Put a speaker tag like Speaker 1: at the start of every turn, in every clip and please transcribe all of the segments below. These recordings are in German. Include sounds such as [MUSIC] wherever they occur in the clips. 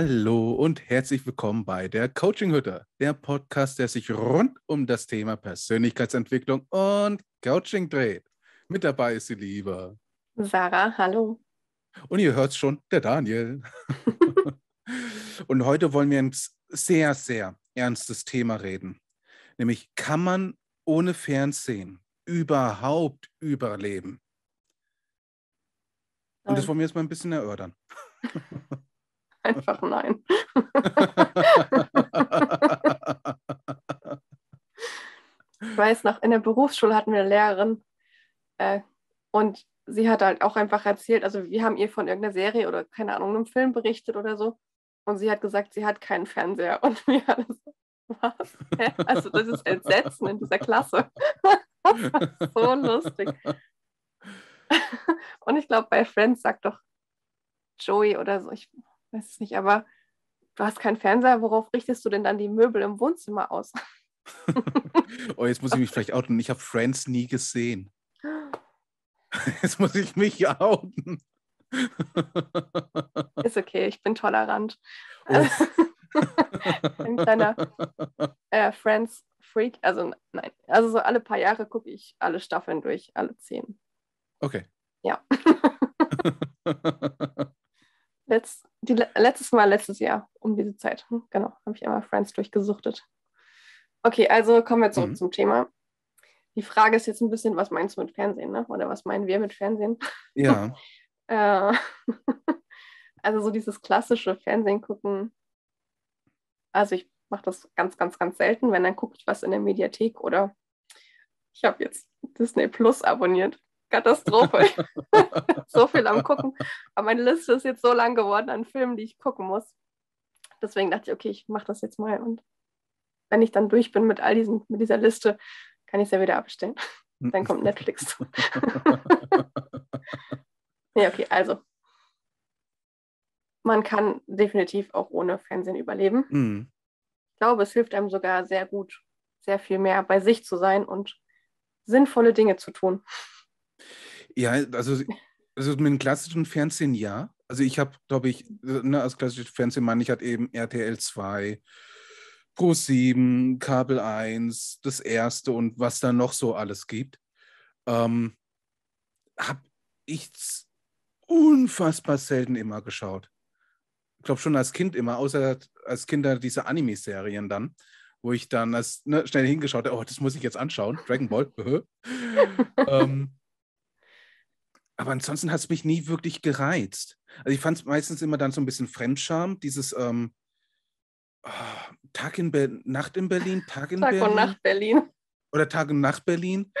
Speaker 1: Hallo und herzlich willkommen bei der Coaching Hütte, der Podcast, der sich rund um das Thema Persönlichkeitsentwicklung und Coaching dreht. Mit dabei ist die Liebe
Speaker 2: Sarah, hallo.
Speaker 1: Und ihr hört es schon, der Daniel. [LAUGHS] und heute wollen wir ein sehr, sehr ernstes Thema reden. Nämlich, kann man ohne Fernsehen überhaupt überleben? Und das wollen wir jetzt mal ein bisschen erörtern. [LAUGHS]
Speaker 2: Einfach nein. ich weiß noch, in der Berufsschule hatten wir eine Lehrerin äh, und sie hat halt auch einfach erzählt, also wir haben ihr von irgendeiner Serie oder keine Ahnung, einem Film berichtet oder so. Und sie hat gesagt, sie hat keinen Fernseher. [LAUGHS] Und wir alle so, was? Also das ist Entsetzen in dieser Klasse. [LAUGHS] so lustig. [LAUGHS] Und ich glaube, bei Friends sagt doch Joey oder so, ich weiß es nicht, aber du hast keinen Fernseher, worauf richtest du denn dann die Möbel im Wohnzimmer aus? [LAUGHS]
Speaker 1: oh, jetzt muss ich mich vielleicht outen. Ich habe Friends nie gesehen. [GASPS] Jetzt muss ich mich outen. [LAUGHS]
Speaker 2: Ist okay, ich bin tolerant. Oh. [LAUGHS] Ein kleiner äh, Friends-Freak. Also nein, also so alle paar Jahre gucke ich alle Staffeln durch, alle zehn.
Speaker 1: Okay.
Speaker 2: Ja. Letz, die, letztes Mal, letztes Jahr, um diese Zeit. Hm, genau, habe ich einmal Friends durchgesuchtet. Okay, also kommen wir zurück mhm. zum Thema. Die Frage ist jetzt ein bisschen, was meinst du mit Fernsehen, ne? Oder was meinen wir mit Fernsehen?
Speaker 1: Ja. [LAUGHS]
Speaker 2: Äh, [LAUGHS] also so dieses klassische Fernsehen gucken. Also ich mache das ganz, ganz, ganz selten. Wenn, dann gucke ich was in der Mediathek oder ich habe jetzt Disney Plus abonniert. Katastrophe. [LAUGHS] so viel am Gucken. Aber meine Liste ist jetzt so lang geworden an Filmen, die ich gucken muss. Deswegen dachte ich, okay, ich mache das jetzt mal. Und wenn ich dann durch bin mit all diesen, mit dieser Liste, kann ich es ja wieder abstellen. Dann kommt Netflix. [LAUGHS] ja, okay, also. Man kann definitiv auch ohne Fernsehen überleben. Mhm. Ich glaube, es hilft einem sogar sehr gut, sehr viel mehr bei sich zu sein und sinnvolle Dinge zu tun.
Speaker 1: Ja, also, also mit dem klassischen Fernsehen ja. Also ich habe, glaube ich, ne, als klassisches Fernsehen meine ich, hat eben RTL 2, Pro 7, Kabel 1, das erste und was da noch so alles gibt, ähm, habe ich unfassbar selten immer geschaut. Ich glaube schon als Kind immer, außer als Kinder diese Anime-Serien dann, wo ich dann als, ne, schnell hingeschaut habe, oh, das muss ich jetzt anschauen, Dragon Ball. [LAUGHS] ähm, aber ansonsten hat es mich nie wirklich gereizt. Also ich fand es meistens immer dann so ein bisschen Fremdscham, dieses ähm, oh, Tag in Be Nacht in Berlin, Tag in
Speaker 2: Tag
Speaker 1: Berlin.
Speaker 2: und Nacht Berlin.
Speaker 1: Oder Tag und Nacht Berlin.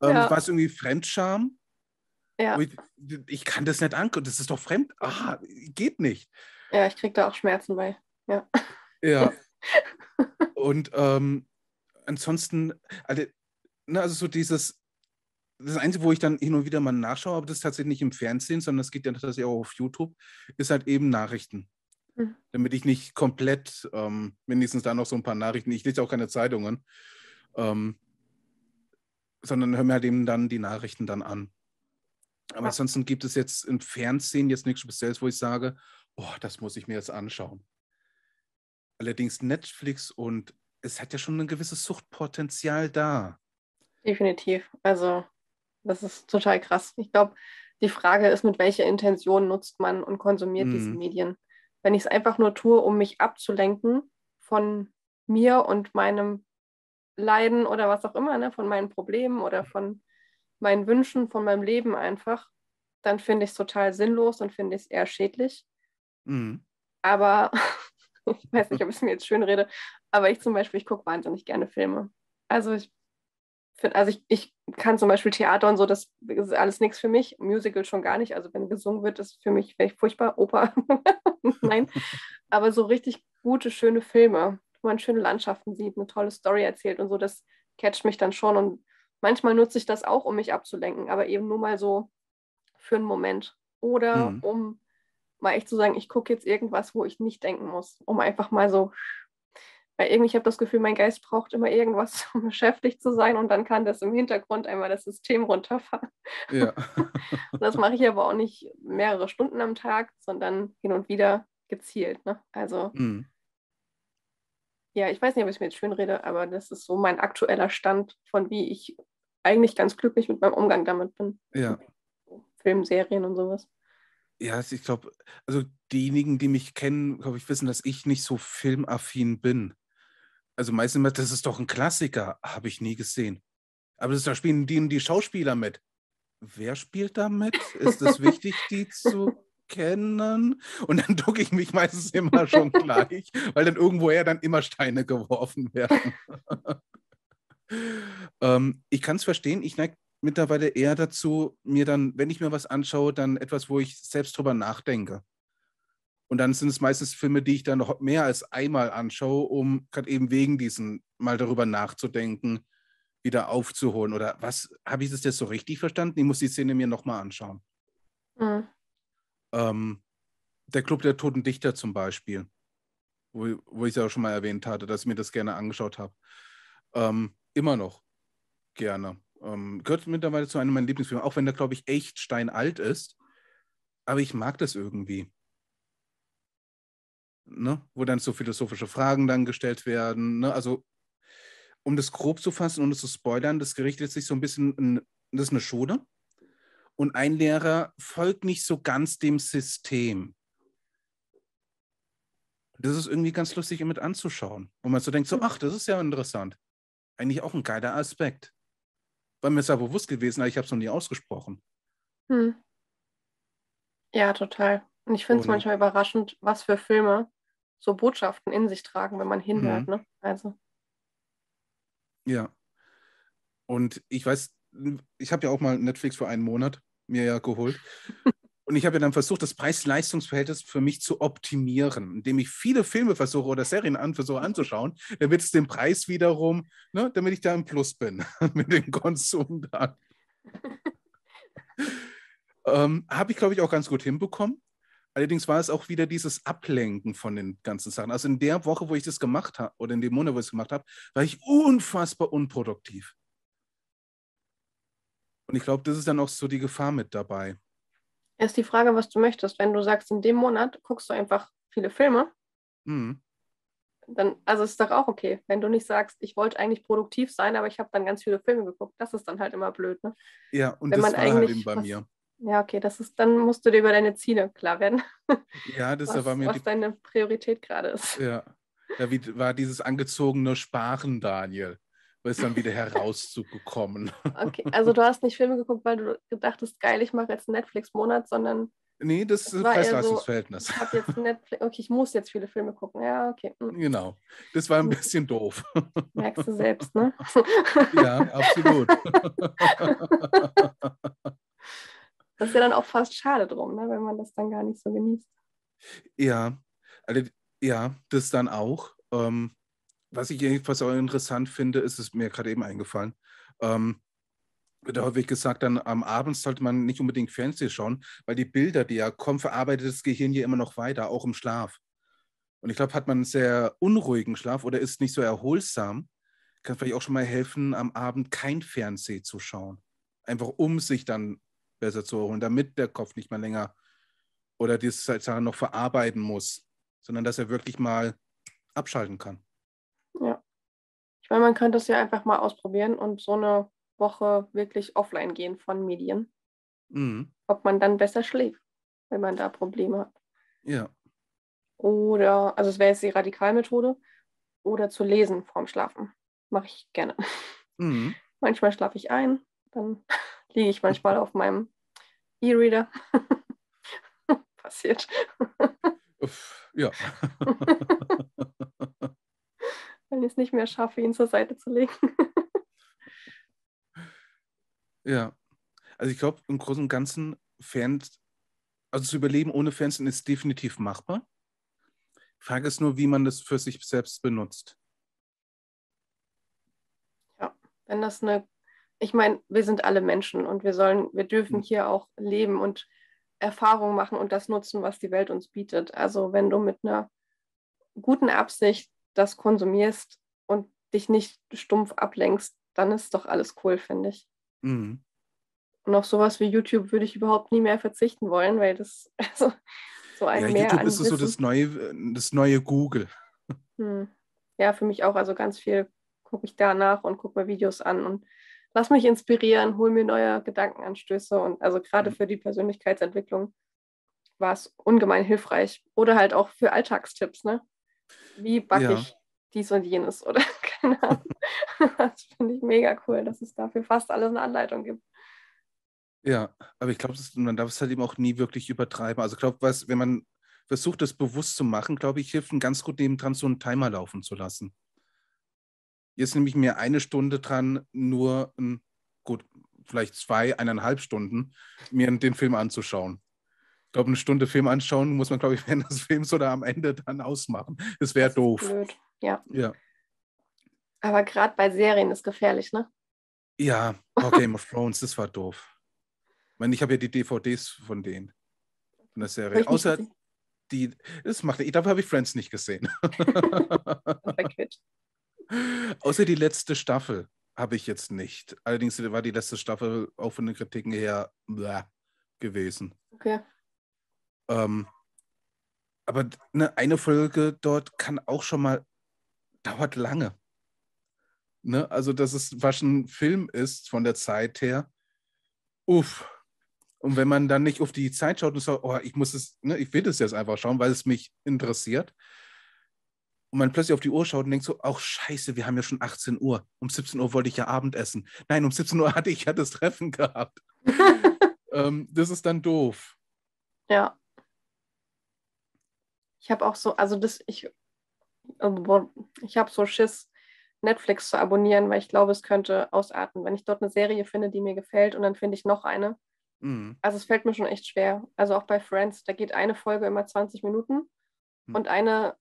Speaker 1: Ähm, ja. War es irgendwie Fremdscham?
Speaker 2: Ja.
Speaker 1: Ich, ich, kann das nicht angucken, das ist doch fremd. Ah, geht nicht.
Speaker 2: Ja, ich kriege da auch Schmerzen bei. Ja.
Speaker 1: Ja. [LAUGHS] und ähm, ansonsten, also, ne, also so dieses, das Einzige, wo ich dann hin und wieder mal nachschaue, aber das ist tatsächlich nicht im Fernsehen, sondern es geht ja tatsächlich auch auf YouTube, ist halt eben Nachrichten. Mhm. Damit ich nicht komplett, ähm, wenigstens da noch so ein paar Nachrichten, ich lese auch keine Zeitungen, ähm, sondern höre mir halt eben dann die Nachrichten dann an. Aber ja. ansonsten gibt es jetzt im Fernsehen jetzt nichts Spezielles, wo ich sage, oh, das muss ich mir jetzt anschauen. Allerdings Netflix und es hat ja schon ein gewisses Suchtpotenzial da.
Speaker 2: Definitiv. Also das ist total krass. Ich glaube, die Frage ist, mit welcher Intention nutzt man und konsumiert mhm. diese Medien wenn ich es einfach nur tue, um mich abzulenken von mir und meinem Leiden oder was auch immer, ne, von meinen Problemen oder von meinen Wünschen, von meinem Leben einfach, dann finde ich es total sinnlos und finde ich es eher schädlich. Mhm. Aber [LAUGHS] ich weiß nicht, ob ich es mir jetzt schön rede, aber ich zum Beispiel, ich gucke wahnsinnig gerne Filme. Also ich finde, also ich, ich kann zum Beispiel Theater und so, das ist alles nichts für mich. Musical schon gar nicht. Also wenn gesungen wird, ist für mich vielleicht furchtbar. Oper, [LAUGHS] nein. [LAUGHS] Aber so richtig gute, schöne Filme, wo man schöne Landschaften sieht, eine tolle Story erzählt und so, das catcht mich dann schon. Und manchmal nutze ich das auch, um mich abzulenken, aber eben nur mal so für einen Moment. Oder mhm. um mal echt zu sagen, ich gucke jetzt irgendwas, wo ich nicht denken muss, um einfach mal so weil irgendwie, ich habe das Gefühl, mein Geist braucht immer irgendwas, [LAUGHS] um beschäftigt zu sein und dann kann das im Hintergrund einmal das System runterfahren. Ja. [LAUGHS] das mache ich aber auch nicht mehrere Stunden am Tag, sondern hin und wieder gezielt. Ne? Also, mhm. ja, ich weiß nicht, ob ich es mir jetzt schön rede, aber das ist so mein aktueller Stand, von wie ich eigentlich ganz glücklich mit meinem Umgang damit bin.
Speaker 1: Ja.
Speaker 2: Filmserien und sowas.
Speaker 1: Ja, ich glaube, also diejenigen, die mich kennen, glaube ich, wissen, dass ich nicht so filmaffin bin. Also meistens immer, das ist doch ein Klassiker, habe ich nie gesehen. Aber das, da spielen die, die Schauspieler mit. Wer spielt da mit? Ist es wichtig, die zu kennen? Und dann ducke ich mich meistens immer schon gleich, weil dann irgendwoher dann immer Steine geworfen werden. [LAUGHS] ähm, ich kann es verstehen, ich neige mittlerweile eher dazu, mir dann, wenn ich mir was anschaue, dann etwas, wo ich selbst drüber nachdenke. Und dann sind es meistens Filme, die ich dann noch mehr als einmal anschaue, um gerade eben wegen diesen mal darüber nachzudenken, wieder aufzuholen. Oder was, habe ich das jetzt so richtig verstanden? Ich muss die Szene mir nochmal anschauen. Mhm. Ähm, der Club der Toten Dichter zum Beispiel, wo, wo ich es ja auch schon mal erwähnt hatte, dass ich mir das gerne angeschaut habe. Ähm, immer noch gerne. Ähm, gehört mittlerweile zu einem meiner Lieblingsfilme, auch wenn der, glaube ich, echt steinalt ist. Aber ich mag das irgendwie. Ne? Wo dann so philosophische Fragen dann gestellt werden. Ne? Also, um das grob zu fassen und es zu spoilern, das gerichtet sich so ein bisschen, in, das ist eine Schule. Und ein Lehrer folgt nicht so ganz dem System. Das ist irgendwie ganz lustig mit anzuschauen. Und man so denkt, so, ach, das ist ja interessant. Eigentlich auch ein geiler Aspekt war mir sehr bewusst gewesen, aber ich habe es noch nie ausgesprochen. Hm.
Speaker 2: Ja, total. Und ich finde es manchmal überraschend, was für Filme so Botschaften in sich tragen, wenn man hinhört. Mhm. Ne? Also.
Speaker 1: Ja. Und ich weiß, ich habe ja auch mal Netflix für einen Monat mir ja geholt. [LAUGHS] Und ich habe ja dann versucht, das Preis-Leistungs-Verhältnis für mich zu optimieren, indem ich viele Filme versuche oder Serien an, versuche anzuschauen, damit es den Preis wiederum, ne, damit ich da im Plus bin [LAUGHS] mit dem Konsum dann. [LAUGHS] ähm, habe ich, glaube ich, auch ganz gut hinbekommen. Allerdings war es auch wieder dieses Ablenken von den ganzen Sachen. Also in der Woche, wo ich das gemacht habe, oder in dem Monat, wo ich es gemacht habe, war ich unfassbar unproduktiv. Und ich glaube, das ist dann auch so die Gefahr mit dabei.
Speaker 2: Ist die Frage, was du möchtest. Wenn du sagst, in dem Monat guckst du einfach viele Filme, mhm. dann, also ist doch auch okay. Wenn du nicht sagst, ich wollte eigentlich produktiv sein, aber ich habe dann ganz viele Filme geguckt, das ist dann halt immer blöd, ne?
Speaker 1: Ja, und Wenn das war halt eben bei was, mir.
Speaker 2: Ja, okay, das ist, dann musst du dir über deine Ziele klar werden. [LAUGHS]
Speaker 1: Ja, das
Speaker 2: was,
Speaker 1: war mir.
Speaker 2: Was die, deine Priorität gerade ist.
Speaker 1: Ja. Wie war dieses angezogene Sparen, Daniel? ist dann wieder herauszugekommen. [LAUGHS]
Speaker 2: Okay, also du hast nicht Filme geguckt, weil du gedacht hast, geil, ich mache jetzt einen Netflix-Monat, sondern.
Speaker 1: Nee, das ist Preis-Leistungsverhältnis.
Speaker 2: So, ich habe jetzt [LAUGHS] Netflix, okay, ich muss jetzt viele Filme gucken. Ja, okay.
Speaker 1: Hm. Genau. Das war ein hm. bisschen doof.
Speaker 2: Merkst du selbst, ne?
Speaker 1: ja, absolut.
Speaker 2: Das ist ja dann auch fast schade drum, ne, wenn man das dann gar nicht so genießt.
Speaker 1: Ja, also, ja, das dann auch. Ähm, was ich jedenfalls auch interessant finde, ist es mir gerade eben eingefallen. Ähm, wird häufig gesagt, dann am Abend sollte man nicht unbedingt Fernsehen schauen, weil die Bilder, die ja kommen, verarbeitet das Gehirn ja immer noch weiter, auch im Schlaf. Und ich glaube, hat man einen sehr unruhigen Schlaf oder ist nicht so erholsam, kann vielleicht auch schon mal helfen, am Abend kein Fernsehen zu schauen. Einfach um sich dann besser zu erholen, damit der Kopf nicht mehr länger oder diese Sachen noch verarbeiten muss, sondern dass er wirklich mal abschalten kann.
Speaker 2: Ja. Ich meine, man könnte es ja einfach mal ausprobieren und so eine Woche wirklich offline gehen von Medien. Mhm. Ob man dann besser schläft, wenn man da Probleme hat.
Speaker 1: Ja.
Speaker 2: Oder, also es wäre jetzt die Radikalmethode, oder zu lesen vorm Schlafen. Mache ich gerne. Mhm. [LAUGHS] Manchmal schlafe ich ein, dann [LAUGHS] liege ich manchmal auf meinem E-Reader. [LAUGHS] Passiert.
Speaker 1: ja. [LAUGHS]
Speaker 2: wenn ich es nicht mehr schaffe, ihn zur Seite zu legen. [LAUGHS]
Speaker 1: ja, also ich glaube, im Großen und Ganzen, Fans, also zu überleben ohne Fernsehen ist definitiv machbar. Frage ist nur, wie man das für sich selbst benutzt.
Speaker 2: Ja, wenn das eine, ich meine, wir sind alle Menschen und wir sollen, wir dürfen hm. hier auch leben und Erfahrungen machen und das nutzen, was die Welt uns bietet. Also wenn du mit einer guten Absicht das konsumierst und dich nicht stumpf ablenkst, dann ist doch alles cool, finde ich. Mhm. Und auf sowas wie YouTube würde ich überhaupt nie mehr verzichten wollen, weil das, [LAUGHS] also So ein
Speaker 1: ja,
Speaker 2: Mehr
Speaker 1: YouTube ist so das neue, das neue Google.
Speaker 2: Hm. Ja, für mich auch. Also ganz viel gucke ich danach und gucke mir Videos an und lass mich inspirieren, hol mir neue Gedankenanstöße. Und also gerade
Speaker 1: Mhm.
Speaker 2: für die Persönlichkeitsentwicklung war es ungemein hilfreich. Oder halt auch für Alltagstipps, ne? Wie backe
Speaker 1: Ja.
Speaker 2: ich dies und jenes oder [LAUGHS] keine Ahnung. Das finde ich mega cool, dass es dafür fast alles eine Anleitung gibt.
Speaker 1: Ja, aber ich glaube, man darf es halt eben auch nie wirklich übertreiben. Also ich glaube, was, wenn man versucht, das bewusst zu machen, glaube ich, hilft ein ganz gut nebendran, so einen Timer laufen zu lassen. Jetzt nehme ich mir eine Stunde dran, nur, ein, gut, vielleicht zwei, eineinhalb Stunden, mir den Film anzuschauen. Ich glaube, eine Stunde Film anschauen muss man, glaube ich, [LAUGHS] während des Films oder am Ende dann ausmachen. Das wäre doof.
Speaker 2: Blöd. Ja.
Speaker 1: Ja.
Speaker 2: Aber gerade bei Serien ist gefährlich, ne?
Speaker 1: Ja, oh, Game of Thrones, das war doof. Ich meine, ich habe ja die DVDs von denen, von der Serie. Außer die, das macht, dafür habe ich Friends nicht gesehen. [LAUGHS] Außer die letzte Staffel habe ich jetzt nicht. Allerdings war die letzte Staffel auch von den Kritiken her bläh gewesen.
Speaker 2: Okay.
Speaker 1: Ähm, aber ne, eine Folge dort kann auch schon mal, dauert lange. Ne? Also, dass es was ein Film ist von der Zeit her. Uff. Und wenn man dann nicht auf die Zeit schaut und sagt, oh, ich muss es, ne, ich will das jetzt einfach schauen, weil es mich interessiert. Und man plötzlich auf die Uhr schaut und denkt so, ach scheiße, wir haben ja schon 18 Uhr. Um 17 Uhr wollte ich ja Abendessen. Nein, um 17 Uhr [LAUGHS] hatte ich ja das Treffen gehabt. [LAUGHS] ähm, das ist dann doof.
Speaker 2: Ja. Ich habe auch so, also das, ich, also, ich habe so Schiss, Netflix zu abonnieren, weil ich glaube, es könnte ausarten, wenn ich dort eine Serie finde, die mir gefällt und dann finde ich noch eine.
Speaker 1: Mhm.
Speaker 2: Also es fällt mir schon echt schwer. Also auch bei Friends, da geht eine Folge immer 20 Minuten
Speaker 1: Hm.
Speaker 2: und eine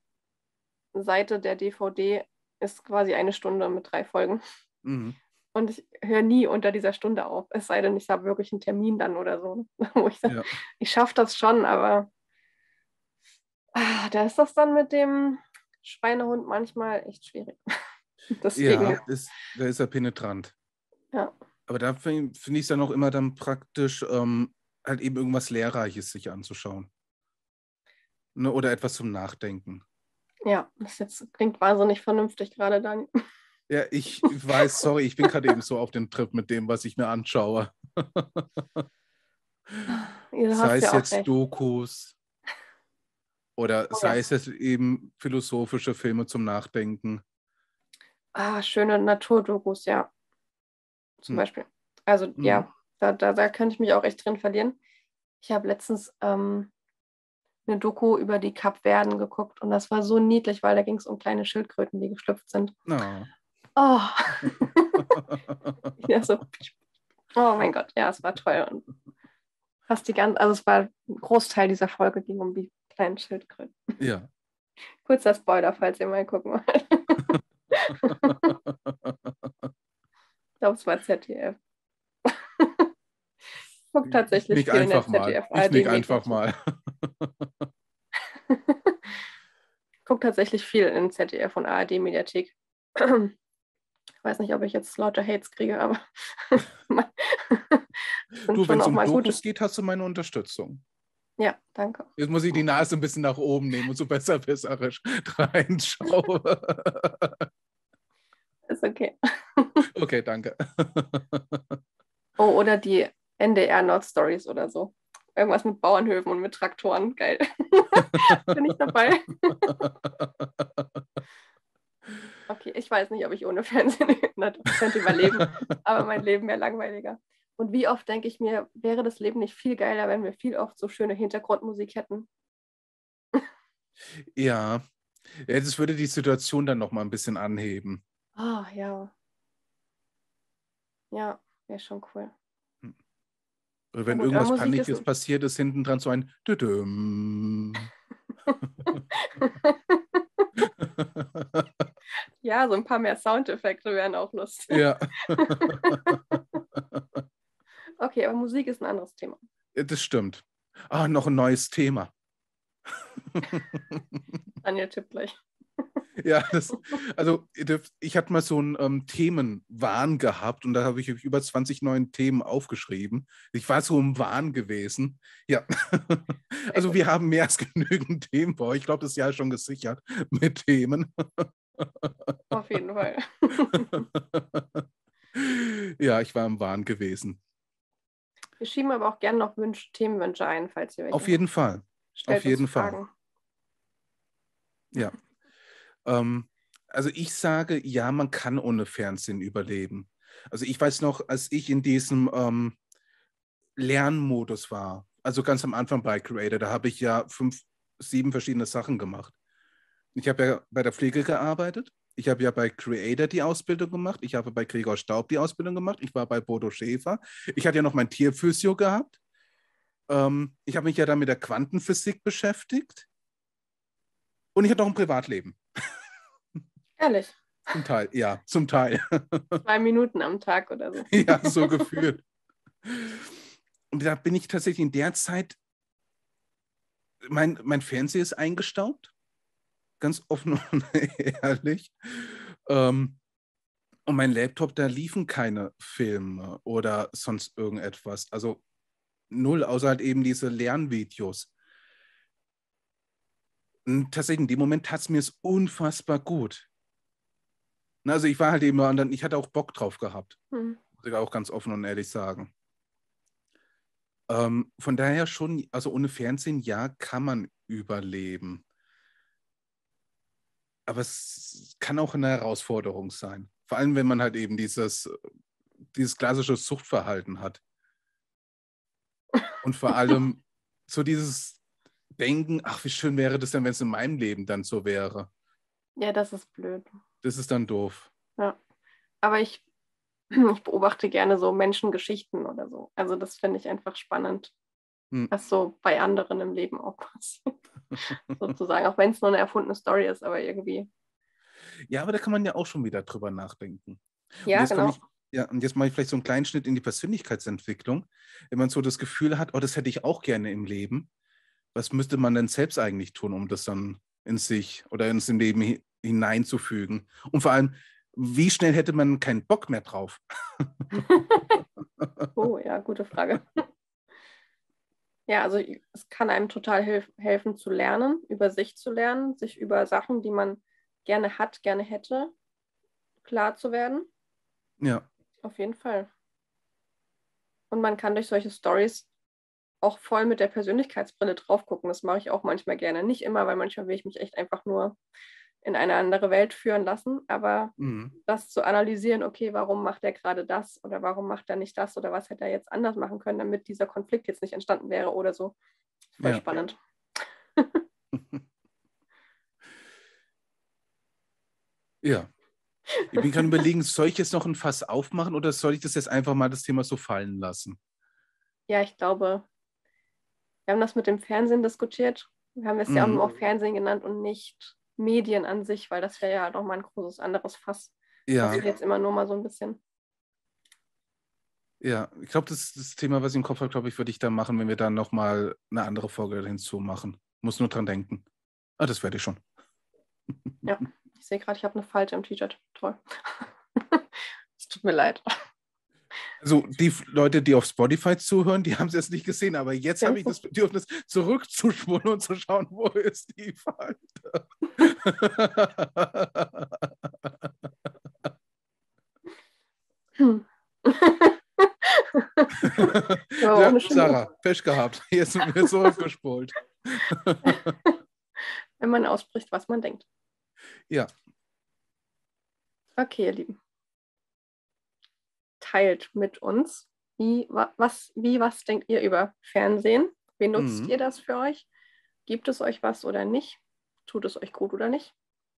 Speaker 2: Seite der DVD ist quasi eine Stunde mit drei Folgen.
Speaker 1: Mhm.
Speaker 2: Und ich höre nie unter dieser Stunde auf, es sei denn, ich habe wirklich einen Termin dann oder so, [LAUGHS] wo ich sage,
Speaker 1: Ja.
Speaker 2: ich schaffe das schon, aber ah, da ist das dann mit dem Schweinehund manchmal echt schwierig. [LAUGHS] Deswegen,
Speaker 1: Ja, ist, da ist er penetrant.
Speaker 2: Ja.
Speaker 1: Aber da finde find ich es dann auch immer dann praktisch, ähm, halt eben irgendwas Lehrreiches sich anzuschauen. Ne, oder etwas zum Nachdenken.
Speaker 2: Ja, das jetzt klingt wahnsinnig vernünftig gerade, Dani.
Speaker 1: Ja, ich weiß, sorry, ich bin gerade eben so auf den Trip mit dem, was ich mir anschaue. [LAUGHS] Sei es
Speaker 2: ja
Speaker 1: jetzt
Speaker 2: recht.
Speaker 1: Dokus oder
Speaker 2: Oh
Speaker 1: sei
Speaker 2: ja.
Speaker 1: es jetzt eben philosophische Filme zum Nachdenken.
Speaker 2: Ah, schöne Naturdokus, ja. Zum
Speaker 1: Hm.
Speaker 2: Beispiel. Also
Speaker 1: Mhm.
Speaker 2: ja, da, da, da könnte ich mich auch echt drin verlieren. Ich habe letztens ähm, eine Doku über die Kapverden geguckt und das war so niedlich, weil da ging es um kleine Schildkröten, die geschlüpft sind.
Speaker 1: Na.
Speaker 2: Oh, [LAUGHS] ja, so. oh mein Gott, ja, es war toll. Und fast die ganze, also es war ein Großteil dieser Folge ging um die kleinen Schildkröten.
Speaker 1: ja.
Speaker 2: Kurzer Spoiler, falls ihr mal gucken wollt. [LAUGHS] Ich glaube, es war ZDF. Guck tatsächlich
Speaker 1: Nick
Speaker 2: viel
Speaker 1: einfach mal.
Speaker 2: ZDF.
Speaker 1: Ich nick
Speaker 2: ARD
Speaker 1: einfach mal.
Speaker 2: Guck tatsächlich viel in ZDF und ARD Mediathek. Ich weiß nicht, ob ich jetzt lauter Hates kriege, aber [LAUGHS]
Speaker 1: Du, wenn es um Dokus geht, hast du meine Unterstützung.
Speaker 2: Ja, danke.
Speaker 1: Jetzt muss ich die Nase ein bisschen nach oben nehmen und so besser besserisch [LAUGHS] reinschauen.
Speaker 2: Ist okay.
Speaker 1: okay, danke.
Speaker 2: Oh, oder die NDR Nord Stories oder so. Irgendwas mit Bauernhöfen und mit Traktoren. Geil. [LAUGHS] Bin ich dabei. [LAUGHS] Okay, ich weiß nicht, ob ich ohne Fernsehen [LAUGHS] 100% überleben, aber mein Leben wäre langweiliger. Und wie oft denke ich mir, wäre das Leben nicht viel geiler, wenn wir viel oft so schöne Hintergrundmusik hätten?
Speaker 1: Ja. ja, das würde die Situation dann noch mal ein bisschen anheben.
Speaker 2: Ah, ja. Ja, wäre schon cool.
Speaker 1: Oder wenn
Speaker 2: aber
Speaker 1: irgendwas Panikes
Speaker 2: ist
Speaker 1: passiert ist, hinten dran so ein Düdüm. [LAUGHS]
Speaker 2: Ja, so ein paar mehr Soundeffekte wären auch lustig.
Speaker 1: ja, [LAUGHS]
Speaker 2: Okay, aber Musik ist ein anderes Thema.
Speaker 1: das stimmt. Ah, noch ein neues Thema.
Speaker 2: Daniel tippt gleich. [LAUGHS]
Speaker 1: Ja, das, also ich hatte mal so einen ähm, Themenwahn gehabt und da habe ich über 20 neuen Themen aufgeschrieben. Ich war so im Wahn gewesen. Ja, [LAUGHS] also wir haben mehr als [LAUGHS] genügend Themen euch. Ich glaube, das Jahr ist schon gesichert mit Themen.
Speaker 2: Auf jeden Fall.
Speaker 1: ja, ich war im Wahn gewesen.
Speaker 2: Wir schieben aber auch gerne noch Wünsche, Themenwünsche ein, falls ihr welche
Speaker 1: Auf jeden Fall. Auf jeden Fall. Ja. Ähm, also ich sage, ja, man kann ohne Fernsehen überleben. Also ich weiß noch, als ich in diesem ähm, Lernmodus war, also ganz am Anfang bei Creator, da habe ich ja fünf, sieben verschiedene Sachen gemacht. Ich habe ja bei der Pflege gearbeitet. Ich habe ja bei Creator die Ausbildung gemacht. Ich habe bei Gregor Staub die Ausbildung gemacht. Ich war bei Bodo Schäfer. Ich hatte ja noch mein Tierphysio gehabt. Ähm, ich habe mich ja dann mit der Quantenphysik beschäftigt. Und ich hatte noch ein Privatleben.
Speaker 2: Ehrlich?
Speaker 1: Zum Teil, ja, zum Teil. [LAUGHS]
Speaker 2: Zwei Minuten am Tag oder so.
Speaker 1: Ja, so gefühlt. Und da bin ich tatsächlich in der Zeit, mein, mein Fernseher ist eingestaubt, ganz offen [LAUGHS] und ehrlich. Ähm, und mein Laptop, da liefen keine Filme oder sonst irgendetwas. Also null, außer halt eben diese Lernvideos. Und tatsächlich, in dem Moment tat es mir es unfassbar gut. Also ich war halt eben, und dann, ich hatte auch Bock drauf gehabt. Hm. Muss ich auch ganz offen und ehrlich sagen. Ähm, von daher schon, also ohne Fernsehen, ja, kann man überleben. Aber es kann auch eine Herausforderung sein. Vor allem, wenn man halt eben dieses, dieses klassische Suchtverhalten hat. Und vor allem [LAUGHS] so dieses Denken, ach, wie schön wäre das denn, wenn es in meinem Leben dann so wäre.
Speaker 2: Ja, das ist blöd.
Speaker 1: Das ist dann doof.
Speaker 2: Ja. Aber ich, [CLEARS THROAT] ich beobachte gerne so Menschengeschichten oder so. Also das finde ich einfach spannend, hm. was so bei anderen im Leben auch passiert. [LAUGHS] Sozusagen, auch wenn es nur eine erfundene Story ist, aber irgendwie.
Speaker 1: Ja, aber da kann man ja auch schon wieder drüber nachdenken.
Speaker 2: Ja, genau.
Speaker 1: Ich, ja, und jetzt mache ich vielleicht so einen kleinen Schnitt in die Persönlichkeitsentwicklung. Wenn man so das Gefühl hat, oh, das hätte ich auch gerne im Leben, was müsste man denn selbst eigentlich tun, um das dann in sich oder ins Leben hineinzufügen? Und vor allem, wie schnell hätte man keinen Bock mehr drauf? [LAUGHS]
Speaker 2: oh ja, gute Frage. Ja, also es kann einem total hilf helfen zu lernen, über sich zu lernen, sich über Sachen, die man gerne hat, gerne hätte, klar zu werden.
Speaker 1: Ja.
Speaker 2: Auf jeden Fall. Und man kann durch solche Stories auch voll mit der Persönlichkeitsbrille drauf gucken. Das mache ich auch manchmal gerne. Nicht immer, weil manchmal will ich mich echt einfach nur in eine andere Welt führen lassen, aber mhm. das zu analysieren, okay, warum macht er gerade das oder warum macht er nicht das oder was hätte er jetzt anders machen können, damit dieser Konflikt jetzt nicht entstanden wäre oder so. Voll ja. spannend. [LAUGHS]
Speaker 1: ja. Ich bin gerade überlegen, soll ich jetzt noch ein Fass aufmachen oder soll ich das jetzt einfach mal das Thema so fallen lassen?
Speaker 2: Ja, ich glaube, wir haben das mit dem Fernsehen diskutiert. Wir haben es mhm. ja auch Fernsehen genannt und nicht Medien an sich, weil das wäre ja noch mal ein großes anderes Fass.
Speaker 1: Ja.
Speaker 2: Das jetzt immer nur mal so ein bisschen.
Speaker 1: Ja, ich glaube, das ist das Thema, was ich im Kopf habe, glaube ich, würde ich dann machen, wenn wir dann nochmal eine andere Folge hinzumachen. Muss nur dran denken. Ah, das werde ich schon.
Speaker 2: Ja, ich sehe gerade, ich habe eine Falte im T-Shirt. Toll. [LAUGHS] Es tut mir leid.
Speaker 1: Also die Leute, die auf Spotify zuhören, die haben es jetzt nicht gesehen, aber jetzt habe ich [LAUGHS] das Bedürfnis, zurückzuspulen und zu schauen, wo ist die Falte.
Speaker 2: Hm. [LAUGHS]
Speaker 1: ja, Sarah, Pech gehabt. Jetzt sind wir zurückgespult. [LAUGHS]
Speaker 2: Wenn man ausspricht, was man denkt.
Speaker 1: Ja.
Speaker 2: Okay, ihr Lieben teilt mit uns. Wie was, wie, was denkt ihr über Fernsehen? Wie nutzt mhm. ihr das für euch? Gibt es euch was oder nicht? Tut es euch gut oder nicht?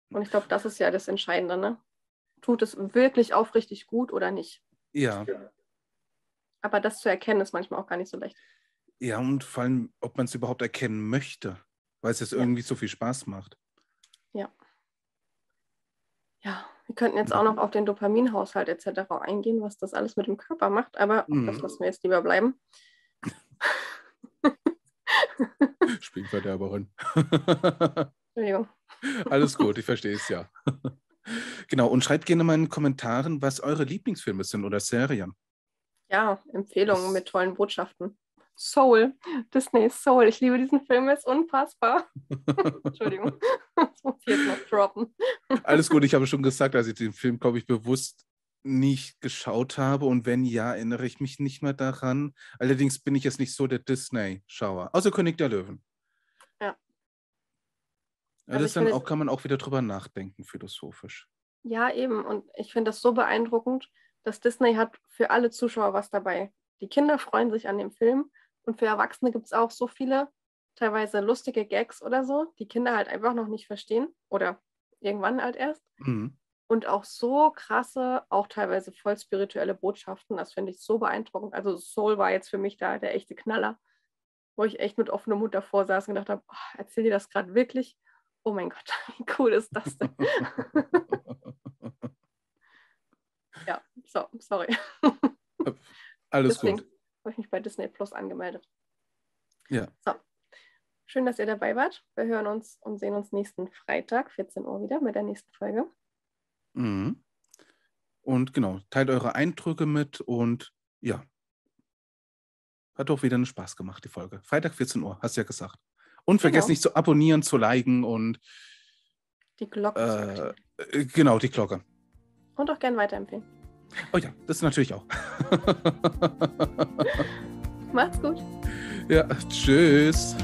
Speaker 2: Und ich glaube, das ist ja das Entscheidende. Ne? Tut es wirklich aufrichtig gut oder nicht?
Speaker 1: Ja.
Speaker 2: Aber das zu erkennen, ist manchmal auch gar nicht so leicht.
Speaker 1: Ja, und vor allem, ob man es überhaupt erkennen möchte, weil es jetzt ja. irgendwie so viel Spaß macht.
Speaker 2: Ja. Ja, wir könnten jetzt auch noch auf den Dopaminhaushalt etc. eingehen, was das alles mit dem Körper macht, aber mhm. das lassen wir jetzt lieber bleiben. [LAUGHS]
Speaker 1: Spielverderberin. [LAUGHS]
Speaker 2: Entschuldigung.
Speaker 1: Alles [LAUGHS] gut, ich verstehe es ja. genau, und schreibt gerne mal in den Kommentaren, was eure Lieblingsfilme sind oder Serien.
Speaker 2: Ja, Empfehlungen das mit tollen Botschaften. Soul, Disney Soul. Ich liebe diesen Film, ist unfassbar. [LAUGHS] Entschuldigung, das muss ich jetzt noch droppen.
Speaker 1: Alles gut, ich habe schon gesagt, dass ich den Film, glaube ich, bewusst nicht geschaut habe und wenn ja, erinnere ich mich nicht mehr daran. Allerdings bin ich jetzt nicht so der Disney-Schauer, außer König der Löwen. Ja. also das dann auch, kann man auch wieder drüber nachdenken, philosophisch.
Speaker 2: Ja, eben. Und ich finde das so beeindruckend, dass Disney hat für alle Zuschauer was dabei. Die Kinder freuen sich an dem Film und für Erwachsene gibt es auch so viele, teilweise lustige Gags oder so, die Kinder halt einfach noch nicht verstehen oder irgendwann halt erst. Mhm und auch so krasse, auch teilweise voll spirituelle Botschaften. Das finde ich so beeindruckend. Also Soul war jetzt für mich da der echte Knaller, wo ich echt mit offenem Mund davor saß und gedacht habe, oh, erzähl dir das gerade wirklich? Oh mein Gott, [LAUGHS] wie cool ist das denn? [LAUGHS] ja, so, sorry. [LAUGHS]
Speaker 1: Alles Deswegen gut.
Speaker 2: habe ich mich bei Disney Plus angemeldet.
Speaker 1: Ja.
Speaker 2: So. Schön, dass ihr dabei wart. Wir hören uns und sehen uns nächsten Freitag, 14 Uhr wieder mit der nächsten Folge.
Speaker 1: Mhm. Und genau, teilt eure Eindrücke mit und ja. Hat doch wieder einen Spaß gemacht, die Folge. Freitag 14 Uhr, hast du ja gesagt. Und vergesst genau. nicht zu abonnieren, zu liken und
Speaker 2: die Glocke.
Speaker 1: Äh, genau, die Glocke.
Speaker 2: Und auch gerne weiterempfehlen.
Speaker 1: Oh ja, das natürlich auch. [LAUGHS]
Speaker 2: Macht's gut.
Speaker 1: Ja, tschüss.